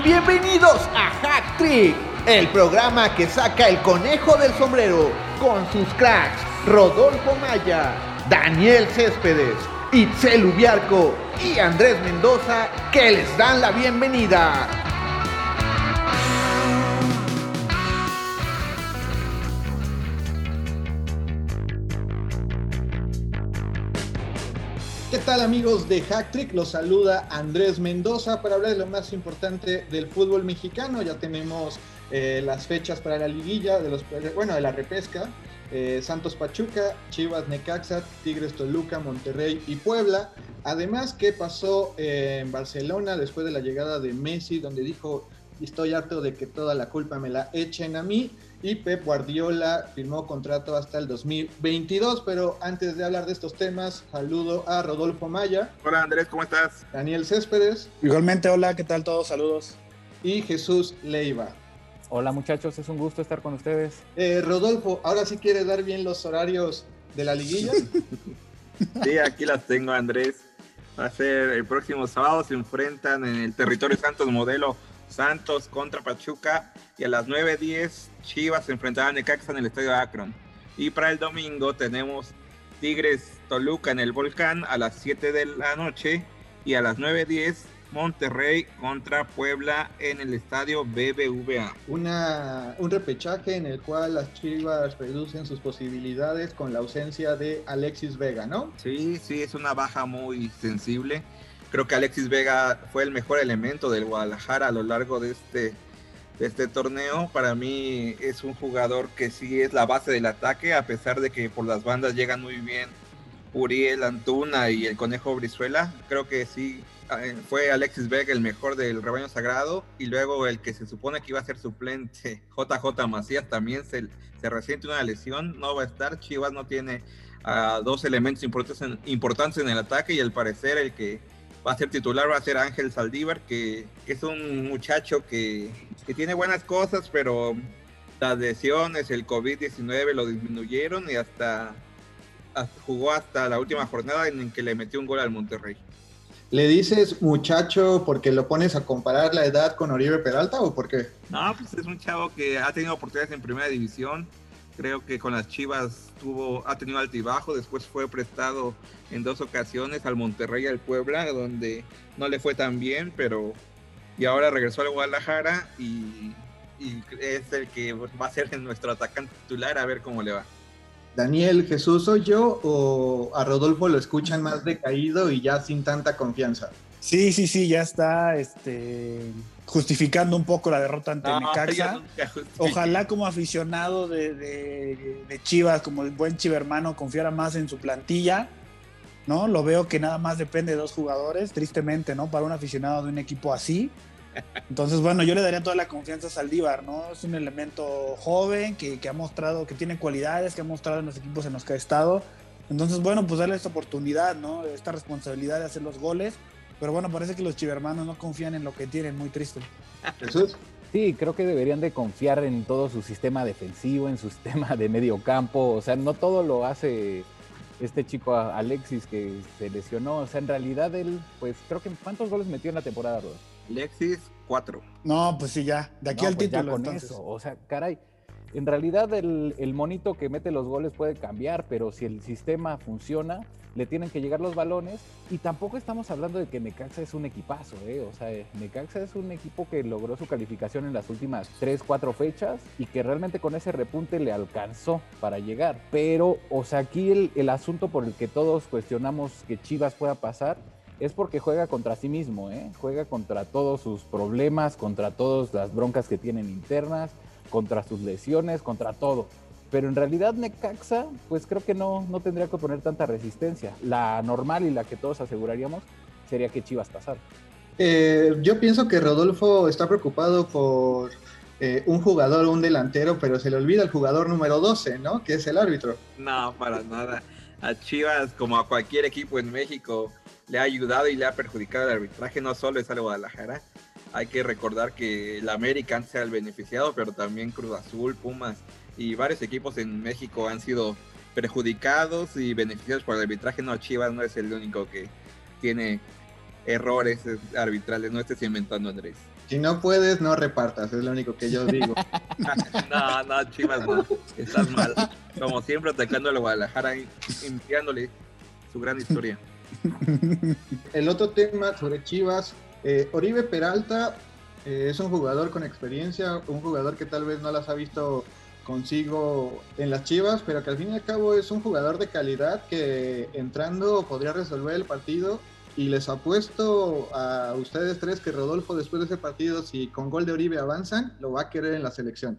Bienvenidos a Hack Trick, el programa que saca el conejo del sombrero con sus cracks Rodolfo Maya, Daniel Céspedes, Itzel Ubiarco y Andrés Mendoza que les dan la bienvenida. Tal amigos de Hacktrick? Los saluda Andrés Mendoza para hablar de lo más importante del fútbol mexicano. Ya tenemos eh, las fechas para la liguilla, de los, bueno, de la repesca. Eh, Santos Pachuca, Chivas Necaxa, Tigres Toluca, Monterrey y Puebla. Además, ¿qué pasó eh, en Barcelona después de la llegada de Messi, donde dijo, estoy harto de que toda la culpa me la echen a mí? Y Pep Guardiola firmó contrato hasta el 2022. Pero antes de hablar de estos temas, saludo a Rodolfo Maya. Hola Andrés, ¿cómo estás? Daniel Céspedes. Igualmente, hola, ¿qué tal todos? Saludos. Y Jesús Leiva. Hola muchachos, es un gusto estar con ustedes. Eh, Rodolfo, ¿ahora sí quiere dar bien los horarios de la liguilla? sí, aquí las tengo Andrés. Va a ser el próximo sábado, se enfrentan en el territorio Santos Modelo Santos contra Pachuca y a las 9.10 Chivas se enfrentará a Necaxa en el estadio Akron. Y para el domingo tenemos Tigres Toluca en el Volcán a las 7 de la noche y a las 9.10 Monterrey contra Puebla en el estadio BBVA. Una, un repechaje en el cual las Chivas reducen sus posibilidades con la ausencia de Alexis Vega, ¿no? Sí, sí, es una baja muy sensible. Creo que Alexis Vega fue el mejor elemento del Guadalajara a lo largo de este, de este torneo. Para mí es un jugador que sí es la base del ataque, a pesar de que por las bandas llegan muy bien Uriel Antuna y el Conejo Brizuela. Creo que sí eh, fue Alexis Vega el mejor del rebaño sagrado y luego el que se supone que iba a ser suplente, JJ Macías, también se, se resiente una lesión, no va a estar. Chivas no tiene a dos elementos importantes en, importantes en el ataque y al parecer el que va a ser titular, va a ser Ángel Saldívar, que, es un muchacho que, tiene buenas cosas, pero las lesiones, el COVID-19 lo disminuyeron y hasta, jugó hasta la última jornada en que le metió un gol al Monterrey. ¿Le dices muchacho porque lo pones a comparar la edad con Oribe Peralta o por qué? No, pues es un chavo que ha tenido oportunidades en primera división, Creo que con las Chivas tuvo, ha tenido altibajo, después fue prestado en dos ocasiones al Monterrey y al Puebla, donde no le fue tan bien, pero y ahora regresó al Guadalajara y, es el que va a ser nuestro atacante titular, a ver cómo le va. Daniel, Jesús, ¿soy yo o a Rodolfo lo escuchan más decaído y ya sin tanta confianza? Sí, sí, sí, ya está este, justificando un poco la derrota ante Necaxa. Ojalá como aficionado de, Chivas, como el buen chivermano, confiara más en su plantilla. ¿no? Lo veo que nada más depende de dos jugadores, tristemente, ¿no? Para un aficionado de un equipo así. Entonces, bueno, yo le daría toda la confianza a Saldívar, ¿no? Es un elemento joven que, que ha mostrado que tiene cualidades, que ha mostrado en los equipos en los que ha estado. Entonces, bueno, pues darle esta oportunidad, ¿no? Esta responsabilidad de hacer los goles pero bueno, parece que los chivermanos no confían en lo que tienen, muy triste. Jesús. Sí, creo que deberían de confiar en todo su sistema defensivo, en su sistema de medio campo. O sea, no todo lo hace este chico Alexis que se lesionó. O sea, en realidad él, pues creo que ¿cuántos goles metió en la temporada, Rod? Alexis, cuatro. No, pues sí, ya. De aquí al pues título. con eso. O sea, caray. En realidad el, monito que mete los goles puede cambiar, pero si el sistema funciona, le tienen que llegar los balones y tampoco estamos hablando de que Necaxa es un equipazo, ¿eh? o sea, Necaxa es un equipo que logró su calificación en las últimas 3, 4 fechas y que realmente con ese repunte le alcanzó para llegar, pero, o sea, aquí el, el asunto por el que todos cuestionamos que Chivas pueda pasar es porque juega contra sí mismo, ¿eh? juega contra todos sus problemas, contra todas las broncas que tienen internas, contra sus lesiones, contra todo. Pero en realidad Necaxa, pues creo que no, no tendría que poner tanta resistencia. La normal y la que todos aseguraríamos sería que Chivas pasar. Eh, yo pienso que Rodolfo está preocupado por eh, un jugador o un delantero, pero se le olvida el jugador número 12, ¿no? Que es el árbitro. No, para nada. A Chivas, como a cualquier equipo en México, le ha ayudado y le ha perjudicado el arbitraje. No solo es al Guadalajara. Hay que recordar que el América se ha beneficiado, pero también Cruz Azul, Pumas y varios equipos en México han sido perjudicados y beneficiados por el arbitraje. No, Chivas no es el único que tiene errores arbitrales, no estés inventando Andrés. Si no puedes, no repartas, es lo único que yo digo. no, no, Chivas no, estás mal. Como siempre atacando a Guadalajara y enviándole su gran historia. El otro tema sobre Chivas, eh, Oribe Peralta eh, es un jugador con experiencia, un jugador que tal vez no las ha visto consigo en las Chivas, pero que al fin y al cabo es un jugador de calidad que entrando podría resolver el partido y les apuesto a ustedes tres que Rodolfo después de ese partido, si con gol de Oribe avanzan, lo va a querer en la selección.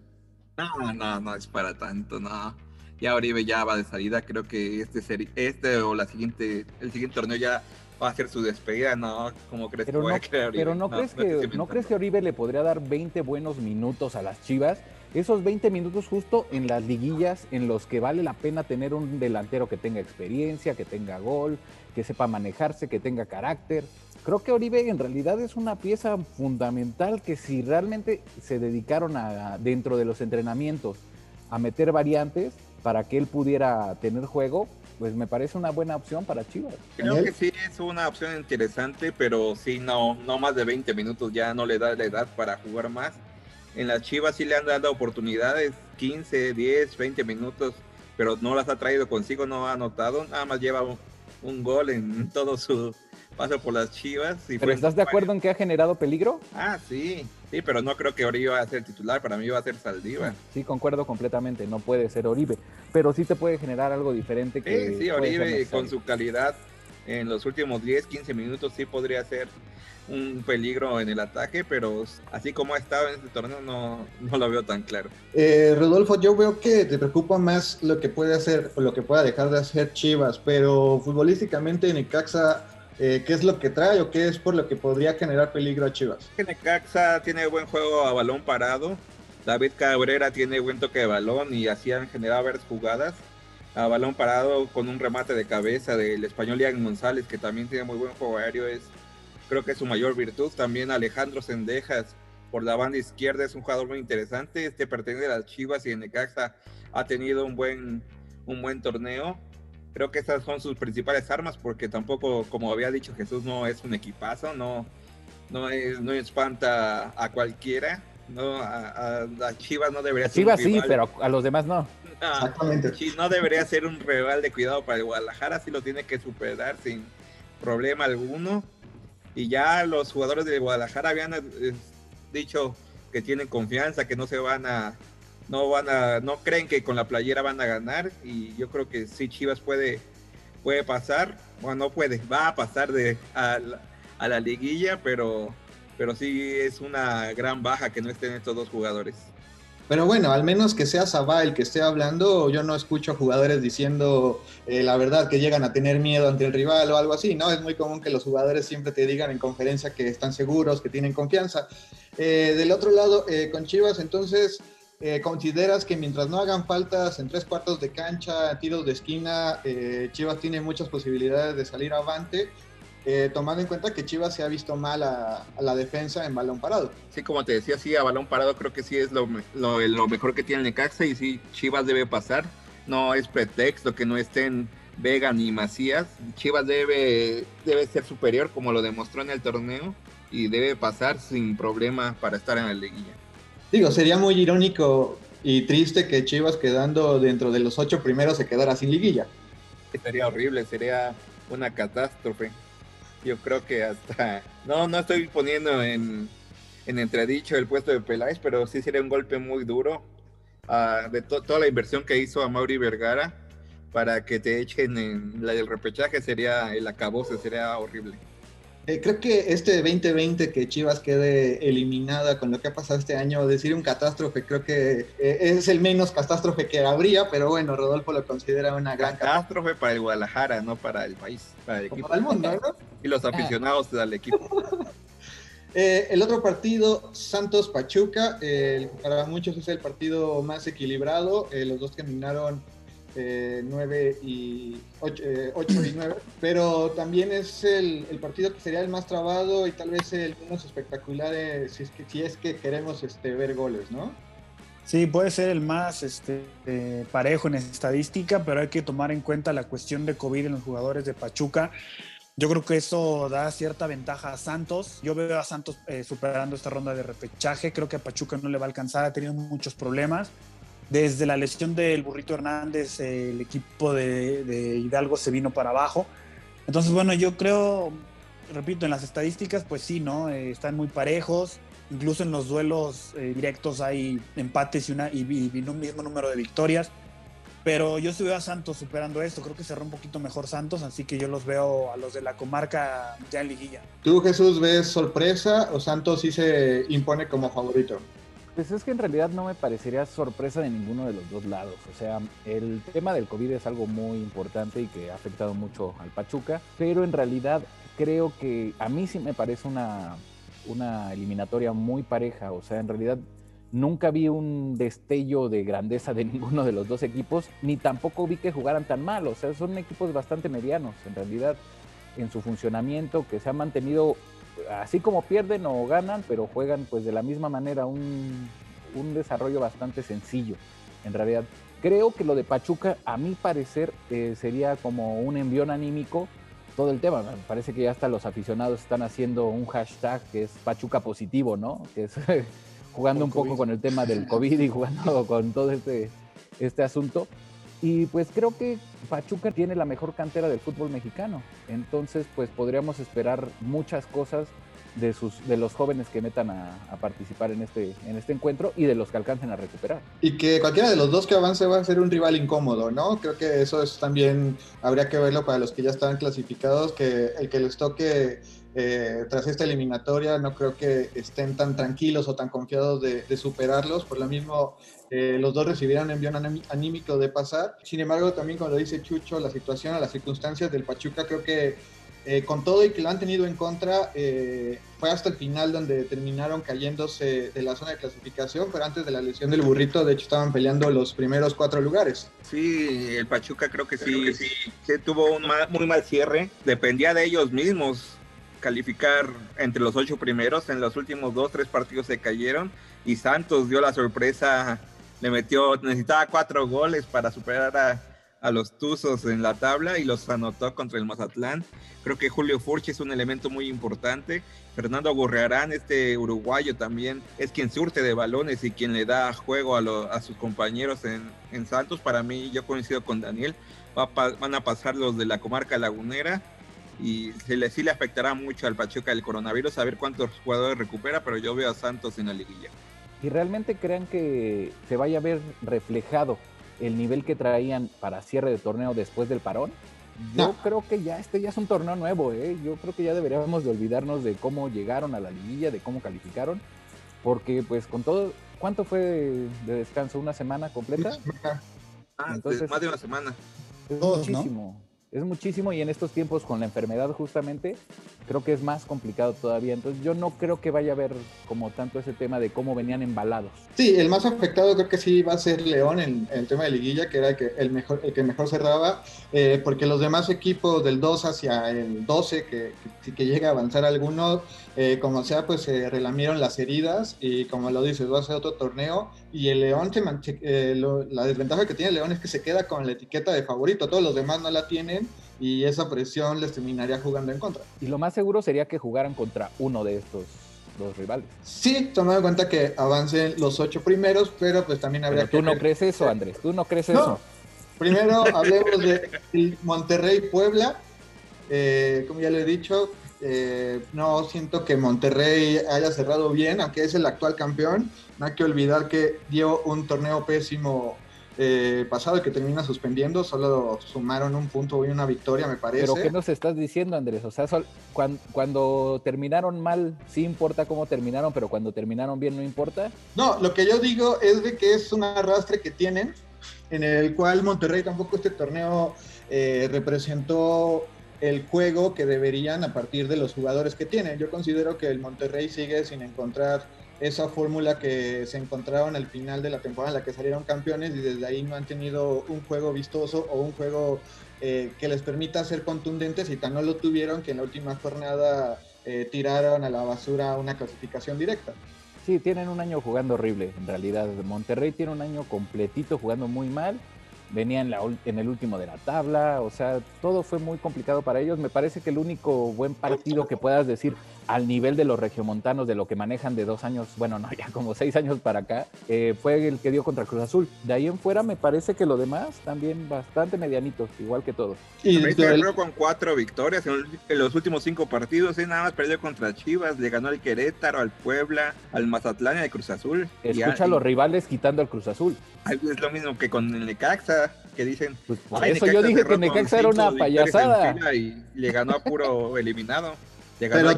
No, no, no es para tanto, no. Ya Oribe ya va de salida, creo que este este o la siguiente, el siguiente torneo ya va a ser su despedida, ¿no? Como crees pero que no, Pero no, crees que, ¿no crees que Oribe le podría dar 20 buenos minutos a las Chivas? Esos 20 minutos justo en las liguillas en los que vale la pena tener un delantero que tenga experiencia, que tenga gol, que sepa manejarse, que tenga carácter. Creo que Oribe en realidad es una pieza fundamental que si realmente se dedicaron a, dentro de los entrenamientos a meter variantes para que él pudiera tener juego, pues me parece una buena opción para Chivas. Creo que sí es una opción interesante, pero sí, no, no más de 20 minutos ya no le da la edad para jugar más. En las Chivas sí le han dado oportunidades, 15, 10, 20 minutos, pero no las ha traído consigo, no ha anotado, nada más lleva un, gol en todo su paso por las Chivas. Y ¿Pero estás de acuerdo en que ha generado peligro? Ah, sí, sí, pero no creo que Oribe va a ser titular, para mí va a ser Saldiva. Sí, concuerdo completamente, no puede ser Oribe, pero sí te puede generar algo diferente que... Sí, sí, Oribe con su calidad en los últimos 10, 15 minutos sí podría ser un peligro en el ataque, pero así como ha estado en este torneo no, no lo veo tan claro. Eh, Rodolfo, yo veo que te preocupa más lo que puede hacer o lo que pueda dejar de hacer Chivas, pero futbolísticamente Necaxa, eh, ¿qué es lo que trae o qué es por lo que podría generar peligro a Chivas? Necaxa tiene buen juego a balón parado, David Cabrera tiene buen toque de balón y así han generado varias jugadas a balón parado con un remate de cabeza del español Ian González, que también tiene muy buen juego aéreo, es creo que es su mayor virtud. También Alejandro Sendejas por la banda izquierda es un jugador muy interesante. Este pertenece a las Chivas y en Necaxa ha tenido un buen, un buen torneo. Creo que esas son sus principales armas porque tampoco, como había dicho Jesús, no es un equipazo, no, no, es, no espanta a cualquiera. No, a, Chivas no debería ser. Chivas sí, pero a los demás no. Exactamente. No debería ser un rival de cuidado para el Guadalajara, sí lo tiene que superar sin problema alguno y ya los jugadores de Guadalajara habían eh, dicho que tienen confianza, que no se van a, no van a, no creen que con la playera van a ganar y yo creo que sí Chivas puede, puede pasar, bueno no puede, va a pasar de a la, liguilla, pero, pero sí es una gran baja que no estén estos dos jugadores. Pero bueno, al menos que sea Sabá el que esté hablando, yo no escucho jugadores diciendo eh, la verdad que llegan a tener miedo ante el rival o algo así, ¿no? Es muy común que los jugadores siempre te digan en conferencia que están seguros, que tienen confianza. Eh, del otro lado, eh, con Chivas, entonces, ¿consideras que mientras no hagan faltas en tres cuartos de cancha, tiros de esquina, Chivas tiene muchas posibilidades de salir avante? Eh, tomando en cuenta que Chivas se ha visto mal a, la defensa en balón parado. Sí, como te decía, sí, a balón parado creo que sí es lo, lo, mejor que tiene Necaxa y sí, Chivas debe pasar. No es pretexto que no estén Vega ni Macías. Chivas debe, debe ser superior como lo demostró en el torneo y debe pasar sin problema para estar en la liguilla. Digo, sería muy irónico y triste que Chivas quedando dentro de los ocho primeros se quedara sin liguilla. Sería horrible, sería una catástrofe yo creo que hasta, no, no estoy poniendo en, en entredicho el puesto de Peláez, pero sí sería un golpe muy duro uh, de toda la inversión que hizo a Mauri Vergara para que te echen en la del repechaje sería el acabose, sería horrible. Eh, creo que este 2020 que Chivas quede eliminada con lo que ha pasado este año, decir un catástrofe, creo que eh, es el menos catástrofe que habría, pero bueno, Rodolfo lo considera una gran catástrofe. para el Guadalajara, no para el país, para el equipo. Para el mundo, ¿no? y los aficionados del equipo. Eh, el otro partido, Santos Pachuca, para muchos es el partido más equilibrado. los dos terminaron 9 y 8, eh, y 9, pero también es el, partido que sería el más trabado y tal vez el menos espectacular eh, si, es que, si es que queremos este, ver goles, ¿no? Sí, puede ser el más este, eh, parejo en estadística, pero hay que tomar en cuenta la cuestión de COVID en los jugadores de Pachuca, Yo creo que eso da cierta ventaja a Santos. Yo veo a Santos eh, superando esta ronda de repechaje. Creo que a Pachuca no le va a alcanzar, ha tenido muchos problemas. Desde la lesión del Burrito Hernández, el equipo de, Hidalgo se vino para abajo. Entonces, bueno, yo creo, repito, en las estadísticas, pues sí, ¿no? Eh, están muy parejos. Incluso en los duelos eh, directos hay empates y, una, y, un mismo número de victorias. Pero yo sí veo a Santos superando esto. Creo que cerró un poquito mejor Santos, así que yo los veo a los de la comarca ya en liguilla. ¿Tú, Jesús, ves sorpresa o Santos sí se impone como favorito? Pues es que en realidad no me parecería sorpresa de ninguno de los dos lados. O sea, el tema del COVID es algo muy importante y que ha afectado mucho al Pachuca, pero en realidad creo que a mí sí me parece una, una eliminatoria muy pareja. O sea, en realidad Nunca vi un destello de grandeza de ninguno de los dos equipos, ni tampoco vi que jugaran tan mal. O sea, son equipos bastante medianos, en realidad, en su funcionamiento, que se han mantenido así como pierden o ganan, pero juegan pues de la misma manera un, desarrollo bastante sencillo, en realidad. Creo que lo de Pachuca, a mi parecer, eh, sería como un envión anímico todo el tema. Me parece que ya hasta los aficionados están haciendo un hashtag que es Pachuca positivo, ¿no? Que es jugando un poco con el tema del COVID y jugando con todo este, este asunto. Y pues creo que Pachuca tiene la mejor cantera del fútbol mexicano. Entonces, pues podríamos esperar muchas cosas de, sus, de los jóvenes que metan a, participar en este, en este encuentro y de los que alcancen a recuperar. Y que cualquiera de los dos que avance va a ser un rival incómodo, ¿no? Creo que eso es también, habría que verlo para los que ya estaban clasificados, que el que les toque eh, tras esta eliminatoria no creo que estén tan tranquilos o tan confiados de, superarlos, por lo mismo eh, los dos recibirán envío anímico de pasar. Sin embargo, también como lo dice Chucho, la situación, las circunstancias del Pachuca, creo que eh, con todo y que lo han tenido en contra, fue hasta el final donde terminaron cayéndose de la zona de clasificación, pero antes de la lesión del burrito, de hecho estaban peleando los primeros cuatro lugares. Sí, el Pachuca creo que sí, sí, sí, tuvo un muy mal cierre, dependía de ellos mismos calificar entre los ocho primeros. En los últimos dos, tres partidos se cayeron y Santos dio la sorpresa, le metió, necesitaba cuatro goles para superar a, a los Tuzos en la tabla y los anotó contra el Mazatlán. Creo que Julio Furch es un elemento muy importante. Fernando Gorrearán, este uruguayo también, es quien surte de balones y quien le da juego a, a sus compañeros en, en, Santos. Para mí, yo coincido con Daniel, Va, van a pasar los de la comarca lagunera y se le, sí le afectará mucho al Pachuca el coronavirus, a ver cuántos jugadores recupera, pero yo veo a Santos en la liguilla. ¿Y realmente crean que se vaya a ver reflejado el nivel que traían para cierre de torneo después del parón? Yo creo que ya este ya es un torneo nuevo, ¿eh? yo creo que ya deberíamos de olvidarnos de cómo llegaron a la liguilla, de cómo calificaron, porque pues con todo, ¿cuánto fue de, descanso? ¿Una semana completa? Ah, Entonces, más de una semana. Es muchísimo es muchísimo y en estos tiempos con la enfermedad justamente creo que es más complicado todavía. Entonces yo no creo que vaya a haber como tanto ese tema de cómo venían embalados. Sí, el más afectado creo que sí va a ser León en, el tema de liguilla, que era el que, mejor, el que mejor cerraba, eh, porque los demás equipos del 2 hacia el 12, que, que, que llega a avanzar alguno, eh, como sea, pues se relamieron las heridas y como lo dices, va a ser otro torneo y el León, eh, la desventaja que tiene el León es que se queda con la etiqueta de favorito, todos los demás no la tienen y esa presión les terminaría jugando en contra. Y lo más seguro sería que jugaran contra uno de estos dos rivales. Sí, tomando en cuenta que avancen los ocho primeros, pero pues también habría que... Tú no crees eso, Andrés, tú no crees eso. Primero hablemos de Monterrey-Puebla. Eh, como ya le he dicho, eh, no siento que Monterrey haya cerrado bien, aunque es el actual campeón. No hay que olvidar que dio un torneo pésimo eh, pasado que termina suspendiendo. Solo sumaron un punto y una victoria, me parece. ¿Pero qué nos estás diciendo, Andrés? O sea, cuando, terminaron mal, sí importa cómo terminaron, pero cuando terminaron bien, no importa. No, lo que yo digo es de que es un arrastre que tienen, en el cual Monterrey tampoco este torneo eh, representó el juego que deberían a partir de los jugadores que tienen. Yo considero que el Monterrey sigue sin encontrar esa fórmula que se encontraron al final de la temporada en la que salieron campeones y desde ahí no han tenido un juego vistoso o un juego eh, que les permita ser contundentes y tan no lo tuvieron que en la última jornada eh, tiraron a la basura una clasificación directa. Sí, tienen un año jugando horrible, en realidad. Monterrey tiene un año completito jugando muy mal venía en, el último de la tabla, o sea, todo fue muy complicado para ellos. Me parece que el único buen partido que puedas decir al nivel de los regiomontanos, de lo que manejan de dos años, bueno, no, ya como seis años para acá, eh, fue el que dio contra Cruz Azul. De ahí en fuera me parece que lo demás también bastante medianitos, igual que todos. Y con cuatro victorias en los últimos cinco partidos, y nada más perdió contra Chivas, le ganó al Querétaro, al Puebla, al Mazatlán y al Cruz Azul. Escucha a los rivales quitando al Cruz Azul. Es lo mismo que con el Necaxa, que dicen. Pues por eso yo dije que Necaxa era una payasada. Y le ganó a puro eliminado. Pero,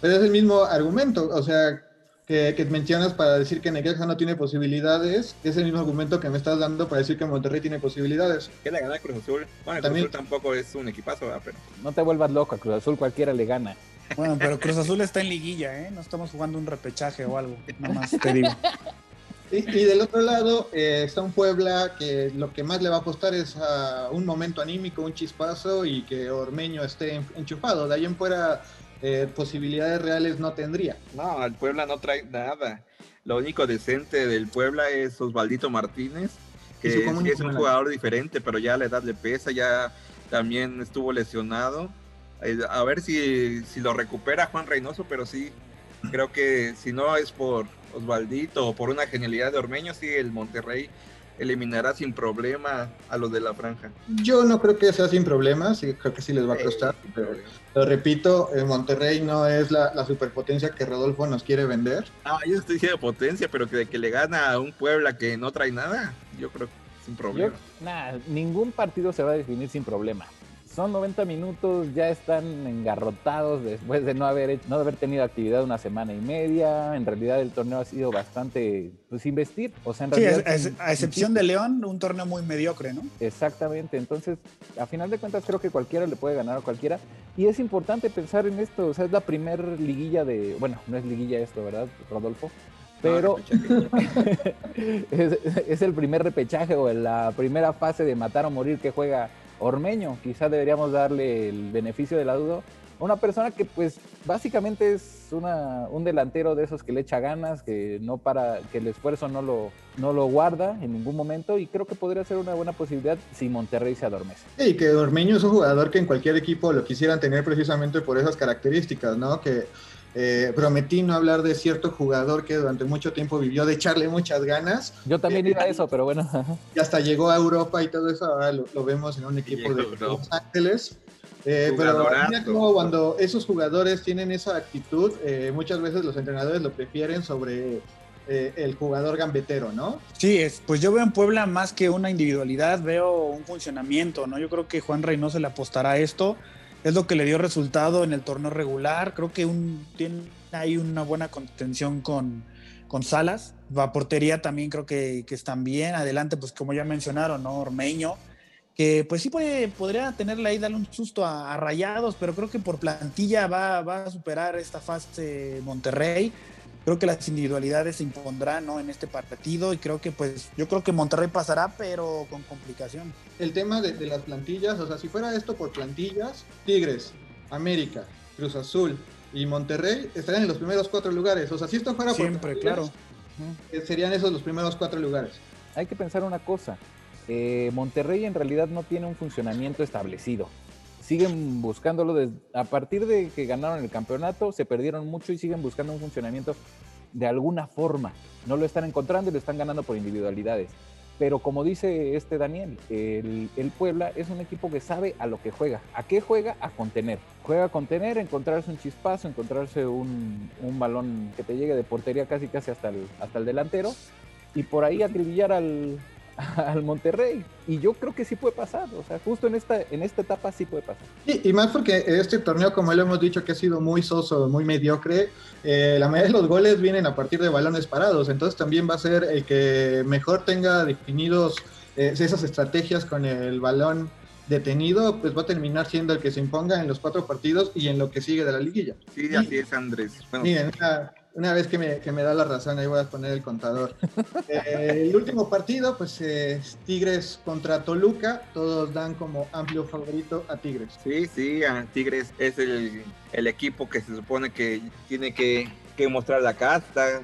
pero es el mismo argumento, o sea, que, mencionas para decir que Necaxa no tiene posibilidades, es el mismo argumento que me estás dando para decir que Monterrey tiene posibilidades. Que le gana a Cruz Azul. Bueno, Cruz Azul tampoco es un equipazo, pero... No te vuelvas loco, a Cruz Azul cualquiera le gana. Bueno, pero Cruz Azul está en liguilla, ¿eh? No estamos jugando un repechaje o algo, nada más te digo. Y, del otro lado eh, está un Puebla que lo que más le va a apostar es a un momento anímico, un chispazo y que Ormeño esté enchufado. De ahí en fuera eh, posibilidades reales no tendría. No, el Puebla no trae nada. Lo único decente del Puebla es Osvaldito Martínez, que es un jugador diferente, pero ya la edad le pesa, ya también estuvo lesionado. Eh, a ver si, si lo recupera Juan Reynoso, pero sí, creo que si no es por Osvaldito o por una genialidad de Ormeño, sí, el Monterrey eliminará sin problema a los de la franja. Yo no creo que sea sin problema, sí, creo que sí les va a costar, pero lo repito, el Monterrey no es la, superpotencia que Rodolfo nos quiere vender. Ah, yo estoy diciendo potencia, pero que de que le gana a un Puebla que no trae nada, yo creo que sin problema. nada, ningún partido se va a definir sin problema son 90 minutos, ya están engarrotados después de no haber, no haber tenido actividad una semana y media. En realidad el torneo ha sido bastante, pues investir. O sea, en sí, a, excepción de León, un torneo muy mediocre, ¿no? Exactamente. Entonces, a final de cuentas, creo que cualquiera le puede ganar a cualquiera. Y es importante pensar en esto. O sea, es la primer liguilla de, bueno, no es liguilla esto, ¿verdad, Rodolfo? Pero es, es el primer repechaje o la primera fase de matar o morir que juega Ormeño, quizás deberíamos darle el beneficio de la duda. Una persona que pues básicamente es una, un delantero de esos que le echa ganas, que no para, que el esfuerzo no lo, no lo guarda en ningún momento y creo que podría ser una buena posibilidad si Monterrey se adormece. Sí, que Ormeño es un jugador que en cualquier equipo lo quisieran tener precisamente por esas características, ¿no? Que eh, prometí no hablar de cierto jugador que durante mucho tiempo vivió de echarle muchas ganas. Yo también iba a eso, pero bueno. Y hasta llegó a Europa y todo eso, ahora lo, vemos en un equipo de Los Ángeles. Eh, pero mira como cuando esos jugadores tienen esa actitud, eh, muchas veces los entrenadores lo prefieren sobre el jugador gambetero, ¿no? Sí, es, pues yo veo en Puebla más que una individualidad, veo un funcionamiento, ¿no? Yo creo que Juan Reynoso le apostará a esto es lo que le dio resultado en el torneo regular. Creo que un, tiene ahí una buena contención con, con Salas. Va portería también creo que, que, están bien. Adelante, pues como ya mencionaron, ¿no? Ormeño, que pues sí puede, podría tenerle ahí, darle un susto a, Rayados, pero creo que por plantilla va, va a superar esta fase Monterrey creo que las individualidades se impondrán ¿no? en este partido y creo que pues yo creo que Monterrey pasará pero con complicación. El tema de, las plantillas, o sea, si fuera esto por plantillas, Tigres, América, Cruz Azul y Monterrey estarían en los primeros cuatro lugares. O sea, si esto fuera por Siempre, claro. Eh, serían esos los primeros cuatro lugares. Hay que pensar una cosa. Eh, Monterrey en realidad no tiene un funcionamiento establecido siguen buscándolo a partir de que ganaron el campeonato, se perdieron mucho y siguen buscando un funcionamiento de alguna forma. No lo están encontrando y lo están ganando por individualidades. Pero como dice este Daniel, el, Puebla es un equipo que sabe a lo que juega. ¿A qué juega? A contener. Juega a contener, encontrarse un chispazo, encontrarse un, un balón que te llegue de portería casi casi hasta el, hasta el delantero y por ahí acribillar al, al Monterrey. Y yo creo que sí puede pasar, o sea, justo en esta, en esta etapa sí puede pasar. y más porque este torneo, como lo hemos dicho, que ha sido muy soso, muy mediocre, eh, la mayoría de los goles vienen a partir de balones parados, entonces también va a ser el que mejor tenga definidos eh, esas estrategias con el balón detenido, pues va a terminar siendo el que se imponga en los cuatro partidos y en lo que sigue de la liguilla. Sí, así es, Andrés. Miren, una vez que me, que me, da la razón, ahí voy a poner el contador. Eh, el último partido, pues es Tigres contra Toluca. Todos dan como amplio favorito a Tigres. Sí, sí, a Tigres es el, el, equipo que se supone que tiene que, que mostrar la casta,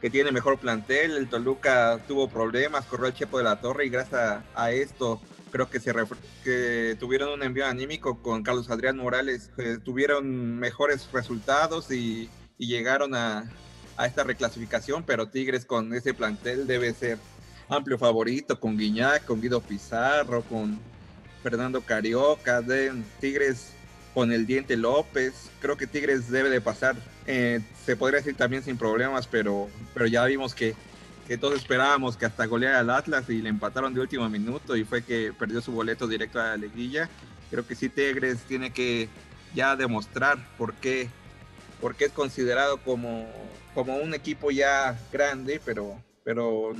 que tiene mejor plantel. El Toluca tuvo problemas, corrió el Chepo de la Torre y gracias a, esto creo que se que tuvieron un envío anímico con Carlos Adrián Morales, tuvieron mejores resultados y, llegaron a, a, esta reclasificación, pero Tigres con ese plantel debe ser amplio favorito, con Guiñac, con Guido Pizarro, con Fernando Carioca, de Tigres con el Diente López. Creo que Tigres debe de pasar, eh, se podría decir también sin problemas, pero, pero ya vimos que, que todos esperábamos que hasta goleara al Atlas y le empataron de último minuto y fue que perdió su boleto directo a la liguilla. Creo que sí Tigres tiene que ya demostrar por qué, por qué es considerado como, como un equipo ya grande, pero, pero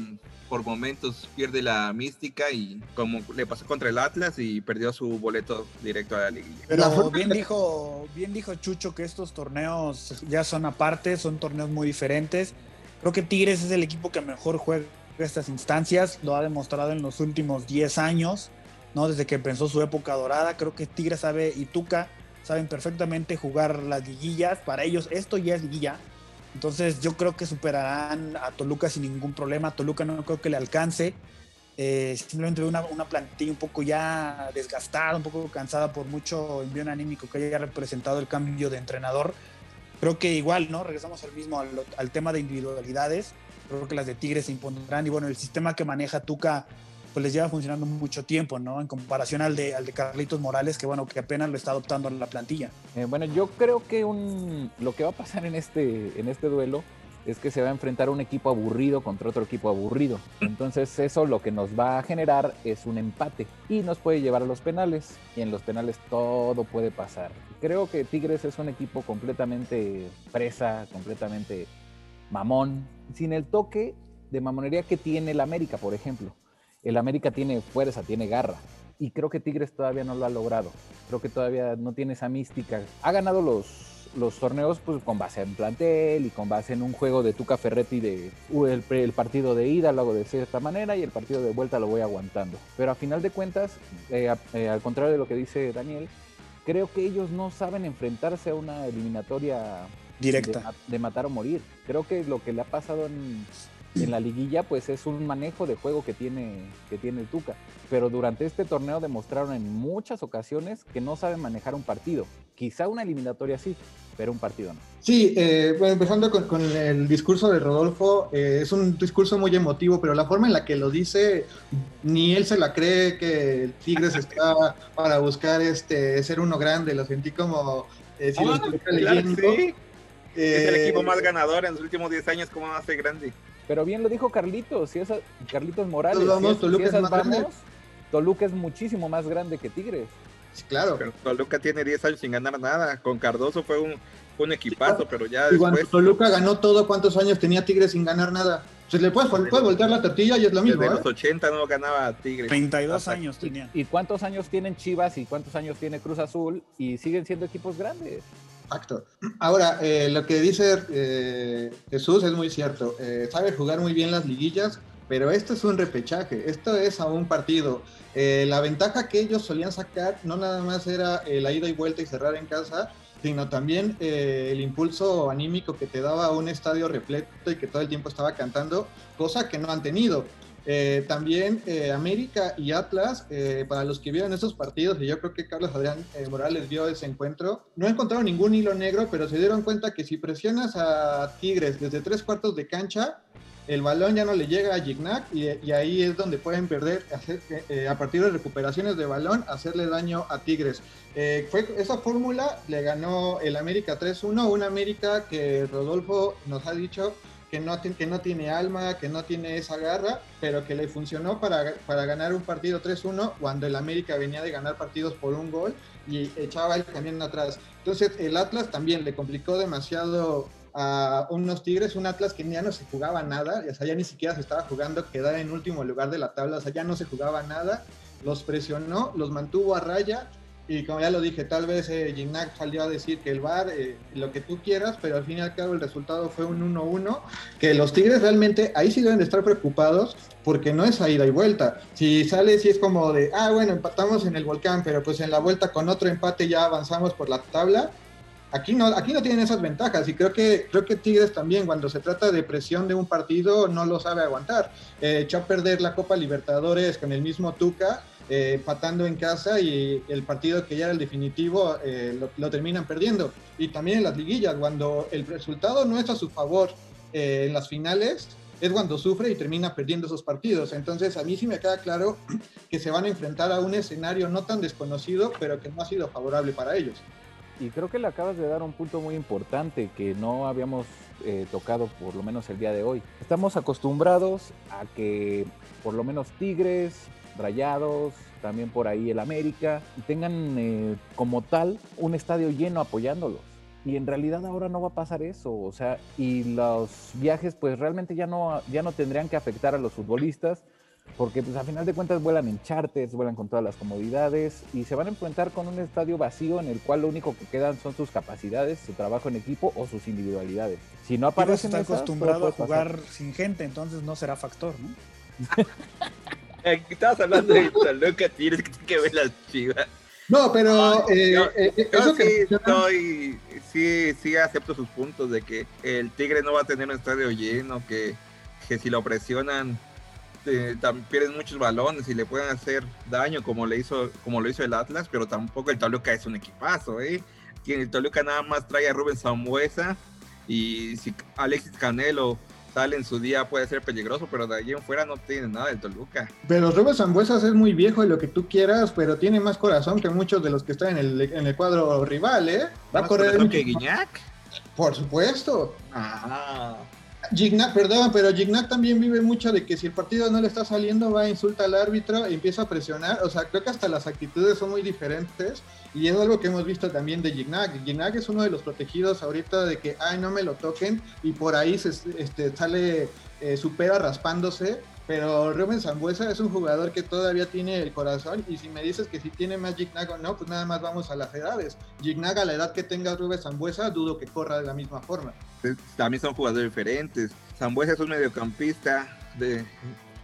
por momentos pierde la mística y como le pasó contra el Atlas y perdió su boleto directo a la liguilla. Pero bien dijo, bien dijo Chucho que estos torneos ya son aparte, son torneos muy diferentes. Creo que Tigres es el equipo que mejor juega estas instancias, lo ha demostrado en los últimos 10 años, ¿no? Desde que empezó su época dorada, creo que Tigres sabe y Tuca saben perfectamente jugar las liguillas, para ellos esto ya es liguilla, entonces yo creo que superarán a Toluca sin ningún problema. Toluca no creo que le alcance. Eh, simplemente una, una plantilla un poco ya desgastada, un poco cansada por mucho envío anímico que haya representado el cambio de entrenador. Creo que igual, ¿no? Regresamos al mismo, al, al tema de individualidades. Creo que las de Tigres se impondrán. Y bueno, el sistema que maneja Tuca pues les lleva funcionando mucho tiempo, ¿no? En comparación al de, al de Carlitos Morales, que bueno, que apenas lo está adoptando la plantilla. Eh, bueno, yo creo que un, lo que va a pasar en este, en este duelo es que se va a enfrentar un equipo aburrido contra otro equipo aburrido. Entonces eso lo que nos va a generar es un empate y nos puede llevar a los penales. Y en los penales todo puede pasar. Creo que Tigres es un equipo completamente presa, completamente mamón, sin el toque de mamonería que tiene el América, por ejemplo el América tiene fuerza, tiene garra. Y creo que Tigres todavía no lo ha logrado. Creo que todavía no tiene esa mística. Ha ganado los, los torneos pues, con base en plantel y con base en un juego de Tuca Ferretti de uh, el, partido de ida lo hago de cierta manera y el partido de vuelta lo voy aguantando. Pero a final de cuentas, eh, eh, al contrario de lo que dice Daniel, creo que ellos no saben enfrentarse a una eliminatoria directa de matar o morir. Creo que lo que le ha pasado en, en la liguilla pues es un manejo de juego que tiene, que tiene el Tuca. Pero durante este torneo demostraron en muchas ocasiones que no saben manejar un partido. Quizá una eliminatoria sí, pero un partido no. Sí, eh, bueno, empezando con, el discurso de Rodolfo, eh, es un discurso muy emotivo, pero la forma en la que lo dice, ni él se la cree que el Tigres está para buscar este ser uno grande, lo sentí como eh, si lo ah, leyendo. es el equipo más ganador en los últimos 10 años, ¿cómo va a ser grande? Pero bien lo dijo Carlitos, si esa, Carlitos Morales. Vamos, Toluca, es más grande. Toluca es muchísimo más grande que Tigres. claro. Pero Toluca tiene 10 años sin ganar nada. Con Cardoso fue un, un equipazo, pero ya. Y cuando Toluca ganó todo, ¿cuántos años tenía Tigres sin ganar nada? Se le puede, puede voltear la tortilla y es lo mismo. Desde ¿eh? los 80 no ganaba Tigres. 32 años tenía. ¿Y cuántos años tienen Chivas y cuántos años tiene Cruz Azul? Y siguen siendo equipos grandes. Exacto. Ahora, eh, lo que dice eh, Jesús es muy cierto. Eh, sabe jugar muy bien las liguillas, pero esto es un repechaje, esto es a un partido. la ventaja que ellos solían sacar no nada más era la ida y vuelta y cerrar en casa, sino también el impulso anímico que te daba un estadio repleto y que todo el tiempo estaba cantando, cosa que no han tenido. Eh, también eh, América y Atlas, eh, para los que vieron esos partidos, y yo creo que Carlos Adrián Morales vio ese encuentro, no encontraron ningún hilo negro, pero se dieron cuenta que si presionas a Tigres desde tres cuartos de cancha, el balón ya no le llega a Gignac y, ahí es donde pueden perder a partir de recuperaciones de balón, hacerle daño a Tigres. fue, esa fórmula le ganó el América 3-1, un América que Rodolfo nos ha dicho que no, que no tiene alma, que no tiene esa garra, pero que le funcionó para, para ganar un partido 3-1 cuando el América venía de ganar partidos por un gol y echaba el camión atrás. Entonces el Atlas también le complicó demasiado a unos Tigres, un Atlas que ya no se jugaba nada, o sea, ya ni siquiera se estaba jugando quedar en último lugar de la tabla, o sea, ya no se jugaba nada, los presionó, los mantuvo a raya y como ya lo dije, tal vez eh, salió a decir que el VAR, eh, lo que tú quieras, pero al fin y al cabo el resultado fue un 1-1, que los Tigres realmente ahí sí deben de estar preocupados porque no es a ida y vuelta. Si sale, si es como de, ah, bueno, empatamos en el volcán, pero pues en la vuelta con otro empate ya avanzamos por la tabla, Aquí no, aquí no tienen esas ventajas y creo que, creo que Tigres también cuando se trata de presión de un partido no lo sabe aguantar. Eh, echó a perder la Copa Libertadores con el mismo Tuca, eh, patando en casa y el partido que ya era el definitivo eh, lo, terminan perdiendo. Y también en las liguillas, cuando el resultado no es a su favor eh, en las finales, es cuando sufre y termina perdiendo esos partidos. Entonces a mí sí me queda claro que se van a enfrentar a un escenario no tan desconocido, pero que no ha sido favorable para ellos. Y creo que le acabas de dar un punto muy importante que no habíamos eh, tocado por lo menos el día de hoy. Estamos acostumbrados a que por lo menos Tigres, Rayados, también por ahí el América, tengan eh, como tal un estadio lleno apoyándolos. Y en realidad ahora no va a pasar eso, o sea, y los viajes pues realmente ya no, ya no tendrían que afectar a los futbolistas, porque pues a final de cuentas vuelan en charters, vuelan con todas las comodidades y se van a enfrentar con un estadio vacío en el cual lo único que quedan son sus capacidades, su trabajo en equipo o sus individualidades. Si no aparece está acostumbrado a jugar sin gente, entonces no será factor, ¿no? Estabas hablando de Toluca, tienes que ver las chivas. No, pero eh, eh, eso sí, estoy, sí, sí acepto sus puntos de que el Tigre no va a tener un estadio lleno, que, que si lo presionan pierden muchos balones y le pueden hacer daño como le hizo como lo hizo el Atlas, pero tampoco el Toluca es un equipazo, ¿eh? El Toluca nada más trae a Rubén Zambuesa y si Alexis Canelo sale en su día puede ser peligroso, pero de allí en fuera no tiene nada del Toluca. Pero Rubén Zambuesa es muy viejo y lo que tú quieras, pero tiene más corazón que muchos de los que están en el, en el cuadro rival, ¿eh? Va a correr que Guiñac. Por supuesto. Ah. Gignac, perdón, pero Gignac también vive mucho de que si el partido no le está saliendo, va a insultar al árbitro empieza a presionar. O sea, creo que hasta las actitudes son muy diferentes y es algo que hemos visto también de Gignac. Gignac es uno de los protegidos ahorita de que, ay, no me lo toquen y por ahí se este, sale, eh, supera raspándose pero Rubén Zambuesa es un jugador que todavía tiene el corazón y si me dices que si tiene más Gignac o no, pues nada más vamos a las edades. Gignac a la edad que tenga Rubén Zambuesa, dudo que corra de la misma forma. También son jugadores diferentes. Zambuesa es un mediocampista,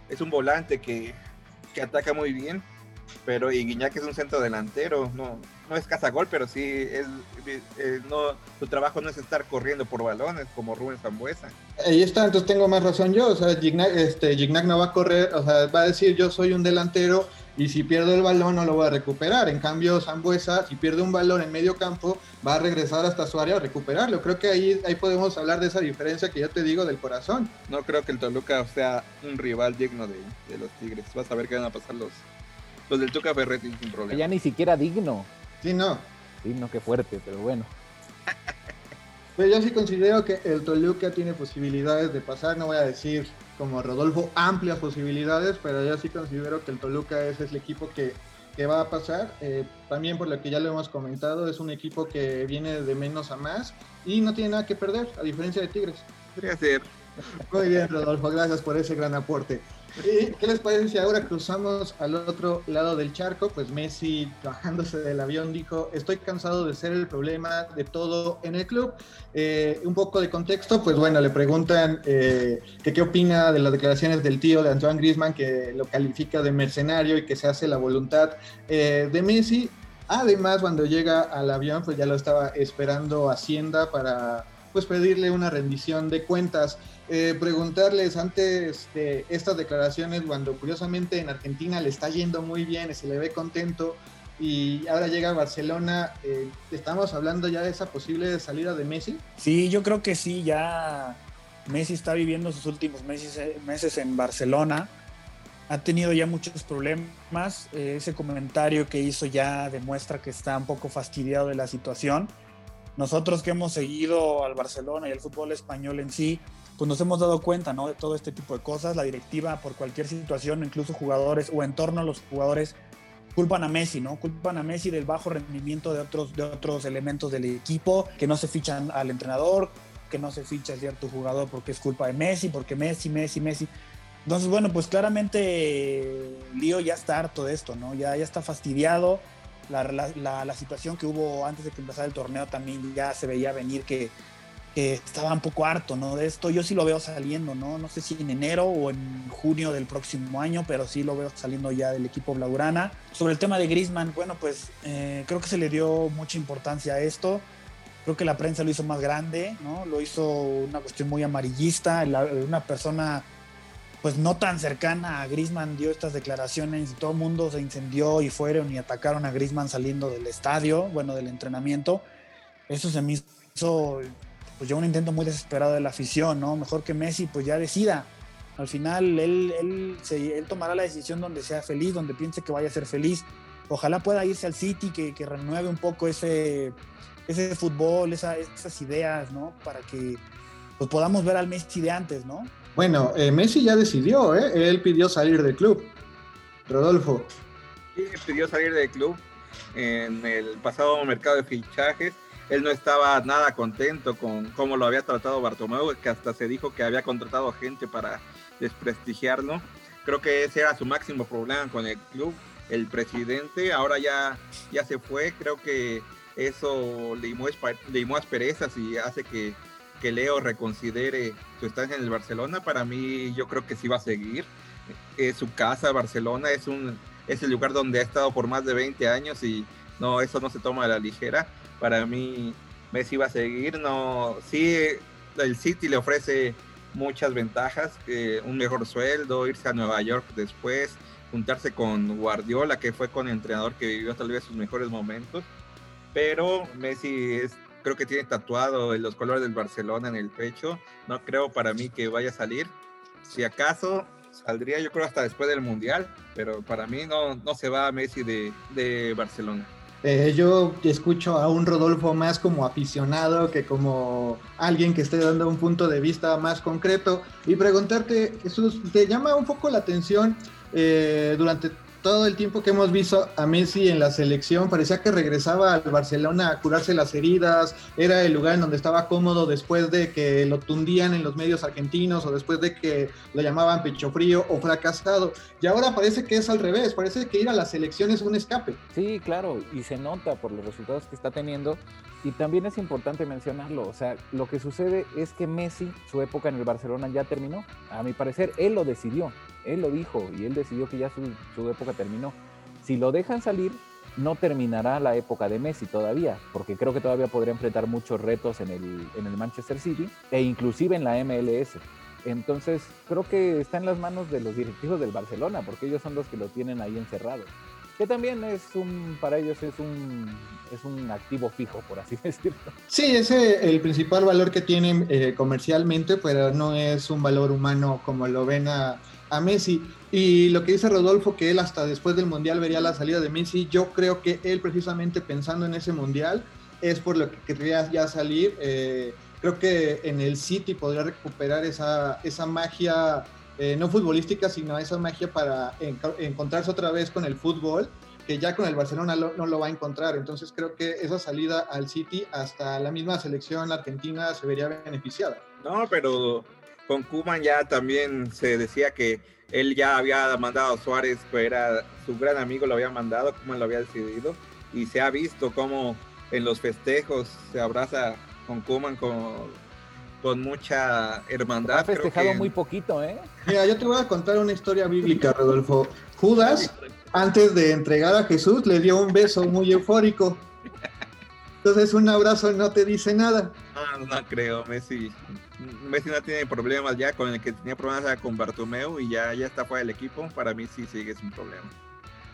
es un volante que ataca muy bien, pero y Guiñac es un centro delantero, no, no es cazagol, pero sí es, eh, no, su trabajo no es estar corriendo por balones como Rubén Zambuesa. Ahí está, entonces tengo más razón yo, o sea, Gignac, este, Gignac no va a correr, o sea, va a decir yo soy un delantero y si pierdo el balón no lo voy a recuperar. En cambio, Zambuesa, si pierde un balón en medio campo, va a regresar hasta su área a recuperarlo. Creo que ahí, ahí podemos hablar de esa diferencia que ya te digo del corazón. No creo que el Toluca sea un rival digno de, de los Tigres. Vas a ver qué van a pasar los, los del Tuca Ferretti sin problema. Ya ni siquiera digno. Sí, no. Sí, no, qué fuerte, pero bueno. Pues yo sí considero que el Toluca tiene posibilidades de pasar, no voy a decir como Rodolfo amplias posibilidades, pero yo sí considero que el Toluca es el equipo que, va a pasar. Eh, también por lo que ya lo hemos comentado, es un equipo que viene de menos a más y no tiene nada que perder, a diferencia de Tigres. Podría ser. Muy bien, Rodolfo, gracias por ese gran aporte. ¿Qué les parece si ahora cruzamos al otro lado del charco? Pues Messi, bajándose del avión, dijo, estoy cansado de ser el problema de todo en el club. Eh, un poco de contexto, pues bueno, le preguntan eh, que qué opina de las declaraciones del tío de Antoine Griezmann, que lo califica de mercenario y que se hace la voluntad eh, de Messi. Además, cuando llega al avión, pues ya lo estaba esperando Hacienda para pues pedirle una rendición de cuentas. Eh, preguntarles antes de estas declaraciones, cuando curiosamente en Argentina le está yendo muy bien, se le ve contento y ahora llega a Barcelona, eh, ¿estamos hablando ya de esa posible salida de Messi? Sí, yo creo que sí, ya Messi está viviendo sus últimos meses, eh, meses en Barcelona, ha tenido ya muchos problemas, ese comentario que hizo ya demuestra que está un poco fastidiado de la situación. Nosotros que hemos seguido al Barcelona y al fútbol español en sí, pues nos hemos dado cuenta, ¿no? De todo este tipo de cosas. La directiva, por cualquier situación, incluso jugadores o en torno a los jugadores, culpan a Messi, ¿no? Culpan a Messi del bajo rendimiento de otros, de otros elementos del equipo, que no se fichan al entrenador, que no se ficha cierto jugador porque es culpa de Messi, porque Messi, Messi, Messi. Entonces, bueno, pues claramente Lío ya está harto de esto, ¿no? Ya, ya está fastidiado. La, la, la situación que hubo antes de que empezara el torneo también ya se veía venir que estaba un poco harto, ¿no? De esto yo sí lo veo saliendo, ¿no? No sé si en enero o en junio del próximo año, pero sí lo veo saliendo ya del equipo blaugrana. Sobre el tema de Griezmann, bueno, pues eh, creo que se le dio mucha importancia a esto. Creo que la prensa lo hizo más grande, ¿no? Lo hizo una cuestión muy amarillista, una persona pues no tan cercana a Grisman dio estas declaraciones y todo el mundo se incendió y fueron y atacaron a Grisman saliendo del estadio, bueno, del entrenamiento. Eso se me hizo pues ya un intento muy desesperado de la afición, ¿no? Mejor que Messi pues ya decida. Al final él, él, él tomará la decisión donde sea feliz, donde piense que vaya a ser feliz. Ojalá pueda irse al City, que, que renueve un poco ese, ese fútbol, esas ideas, ¿no? Para que pues, podamos ver al Messi de antes, ¿no? Bueno, eh, Messi ya decidió, ¿eh? Él pidió salir del club. Rodolfo. Sí, pidió salir del club en el pasado mercado de fichajes él no estaba nada contento con cómo lo había tratado Bartomeu, que hasta se dijo que había contratado gente para desprestigiarlo. Creo que ese era su máximo problema con el club, el presidente. Ahora ya, ya se fue, creo que eso le limó, asperezas y hace que, que Leo reconsidere su estancia en el Barcelona. Para mí, yo creo que sí va a seguir. Es su casa, Barcelona, es, un, es el lugar donde ha estado por más de 20 años y no, eso no se toma a la ligera para mí Messi va a seguir. No, sí, el City le ofrece muchas ventajas, un mejor sueldo, irse a Nueva York después, juntarse con Guardiola, que fue con el entrenador que vivió tal vez sus mejores momentos. Pero Messi es, creo que tiene tatuado los colores del Barcelona en el pecho. No creo para mí que vaya a salir. Si acaso saldría yo creo hasta después del Mundial, pero para mí no, no se va Messi de, de Barcelona. Eh, yo escucho a un Rodolfo más como aficionado que como alguien que esté dando un punto de vista más concreto. Y preguntarte, Jesús, ¿te llama un poco la atención eh, durante todo el tiempo que hemos visto a Messi en la selección, parecía que regresaba al Barcelona a curarse las heridas, era el lugar en donde estaba cómodo después de que lo tundían en los medios argentinos o después de que lo llamaban pecho frío o fracasado. Y ahora parece que es al revés, parece que ir a la selección es un escape. Sí, claro, y se nota por los resultados que está teniendo. Y también es importante mencionarlo, o sea, lo que sucede es que Messi, su época en el Barcelona ya terminó. A mi parecer, él lo decidió. Él lo dijo y él decidió que ya su, época terminó. Si lo dejan salir, no terminará la época de Messi todavía, porque creo que todavía podría enfrentar muchos retos en el, en el Manchester City e inclusive en la MLS. Entonces, creo que está en las manos de los directivos del Barcelona, porque ellos son los que lo tienen ahí encerrado. Que también es un, para ellos es un, es un activo fijo, por así decirlo. Sí, ese es el principal valor que tienen eh, comercialmente, pero no es un valor humano como lo ven a, a Messi. Y lo que dice Rodolfo, que él hasta después del Mundial vería la salida de Messi, yo creo que él precisamente pensando en ese Mundial es por lo que querría ya salir. Eh, creo que en el City podría recuperar esa, esa magia, eh, no futbolística, sino esa magia para encontrarse otra vez con el fútbol, que ya con el Barcelona no lo va a encontrar. Entonces creo que esa salida al City, hasta la misma selección argentina se vería beneficiada. No, pero con Kuman ya también se decía que él ya había mandado a Suárez, que era su gran amigo, lo había mandado, Kuman lo había decidido, y se ha visto cómo en los festejos se abraza con Kuman con, con mucha hermandad. Ha festejado muy poquito, ¿eh? Mira, yo te voy a contar una historia bíblica, Rodolfo. Judas, antes de entregar a Jesús, le dio un beso muy eufórico. Entonces un abrazo no te dice nada. No, no creo, Messi. Messi no tiene problemas ya, con el que tenía problemas con Bartomeu y ya, ya está fuera del equipo. Para mí sí sigue sin problema.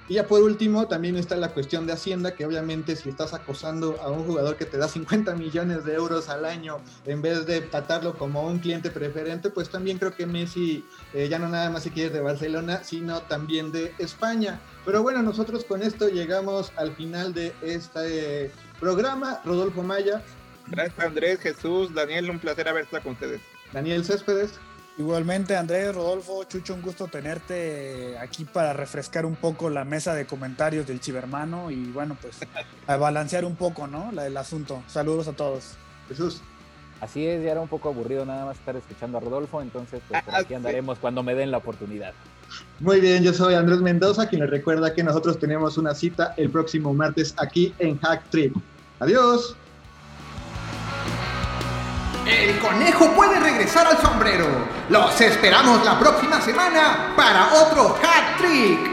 Y ya por último, también está la cuestión de Hacienda, que obviamente si estás acosando a un jugador que te da 50 millones de euros al año, en vez de tratarlo como un cliente preferente, pues también creo que Messi eh, ya no nada más se quiere de Barcelona, sino también de España. Pero bueno, nosotros con esto llegamos al final de este programa. Rodolfo Maya. Gracias Andrés, Jesús, Daniel, un placer haber estado con ustedes. Daniel Céspedes. Igualmente, Andrés, Rodolfo, Chucho, un gusto tenerte aquí para refrescar un poco la mesa de comentarios del Chivermano y bueno, pues a balancear un poco, ¿no? La, el asunto. Saludos a todos. Jesús. Así es, ya era un poco aburrido nada más estar escuchando a Rodolfo, entonces pues por aquí andaremos cuando me den la oportunidad. Muy bien, yo soy Andrés Mendoza, quien les recuerda que nosotros tenemos una cita el próximo martes aquí en Hack Trip. Adiós. El conejo puede regresar al sombrero. Los esperamos la próxima semana para otro Hack Trick.